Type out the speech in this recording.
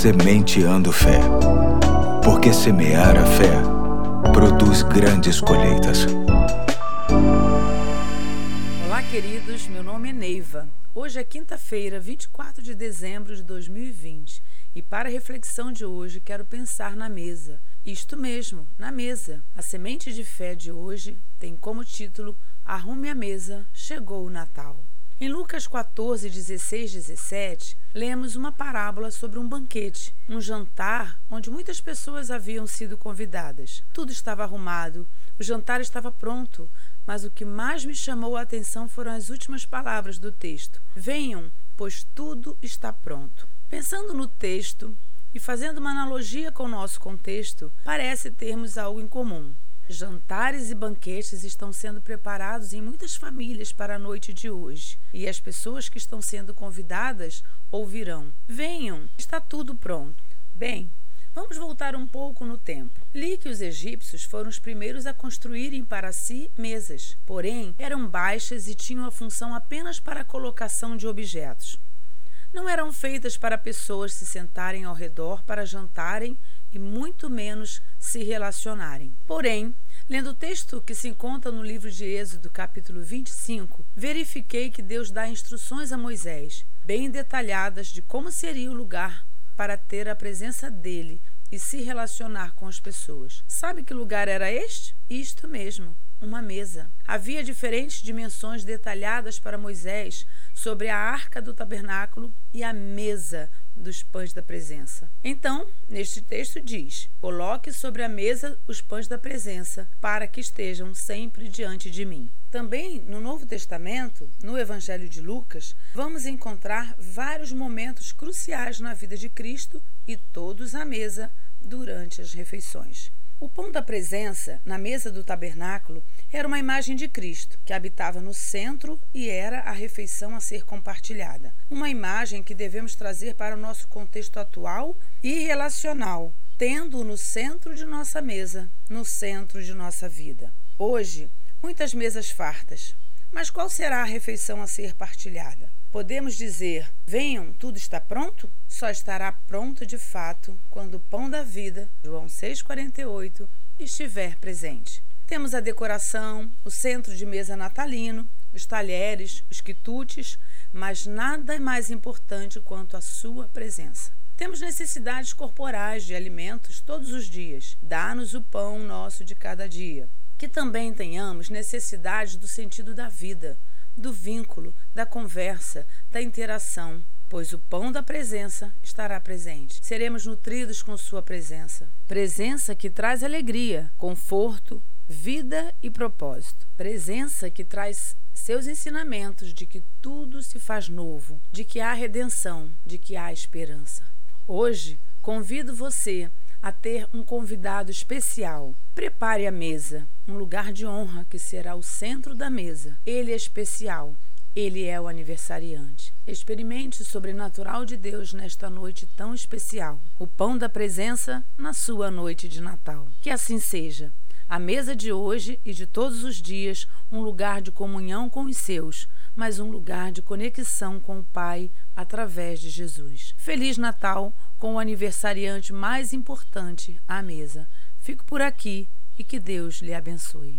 Sementeando Fé. Porque semear a fé produz grandes colheitas. Olá, queridos. Meu nome é Neiva. Hoje é quinta-feira, 24 de dezembro de 2020. E para a reflexão de hoje, quero pensar na mesa. Isto mesmo, na mesa. A semente de fé de hoje tem como título Arrume a mesa, chegou o Natal. Em Lucas 14, 16, 17, lemos uma parábola sobre um banquete, um jantar onde muitas pessoas haviam sido convidadas. Tudo estava arrumado, o jantar estava pronto, mas o que mais me chamou a atenção foram as últimas palavras do texto: Venham, pois tudo está pronto. Pensando no texto e fazendo uma analogia com o nosso contexto, parece termos algo em comum. Jantares e banquetes estão sendo preparados em muitas famílias para a noite de hoje, e as pessoas que estão sendo convidadas ouvirão: Venham, está tudo pronto. Bem, vamos voltar um pouco no tempo. Li que os egípcios foram os primeiros a construírem para si mesas, porém eram baixas e tinham a função apenas para a colocação de objetos. Não eram feitas para pessoas se sentarem ao redor para jantarem e muito menos se relacionarem. Porém, lendo o texto que se encontra no livro de Êxodo, capítulo 25, verifiquei que Deus dá instruções a Moisés, bem detalhadas de como seria o lugar para ter a presença dele e se relacionar com as pessoas. Sabe que lugar era este? Isto mesmo, uma mesa. Havia diferentes dimensões detalhadas para Moisés sobre a arca do tabernáculo e a mesa dos pães da presença. Então, neste texto diz: Coloque sobre a mesa os pães da presença, para que estejam sempre diante de mim. Também no Novo Testamento, no Evangelho de Lucas, vamos encontrar vários momentos cruciais na vida de Cristo e todos à mesa durante as refeições. O pão da presença, na mesa do tabernáculo, era uma imagem de Cristo, que habitava no centro e era a refeição a ser compartilhada. Uma imagem que devemos trazer para o nosso contexto atual e relacional, tendo-o no centro de nossa mesa, no centro de nossa vida. Hoje, muitas mesas fartas. Mas qual será a refeição a ser partilhada? Podemos dizer: venham, tudo está pronto? Só estará pronto de fato quando o pão da vida, João 6,48, estiver presente. Temos a decoração, o centro de mesa natalino, os talheres, os quitutes, mas nada é mais importante quanto a sua presença. Temos necessidades corporais de alimentos todos os dias. Dá-nos o pão nosso de cada dia. Que também tenhamos necessidades do sentido da vida, do vínculo, da conversa, da interação, pois o pão da presença estará presente. Seremos nutridos com Sua presença. Presença que traz alegria, conforto, vida e propósito. Presença que traz seus ensinamentos de que tudo se faz novo, de que há redenção, de que há esperança. Hoje, convido você a ter um convidado especial. Prepare a mesa, um lugar de honra que será o centro da mesa. Ele é especial. Ele é o aniversariante. Experimente o sobrenatural de Deus nesta noite tão especial. O pão da presença na sua noite de Natal. Que assim seja. A mesa de hoje e de todos os dias, um lugar de comunhão com os seus, mas um lugar de conexão com o Pai através de Jesus. Feliz Natal! com o aniversariante mais importante à mesa. Fico por aqui e que Deus lhe abençoe.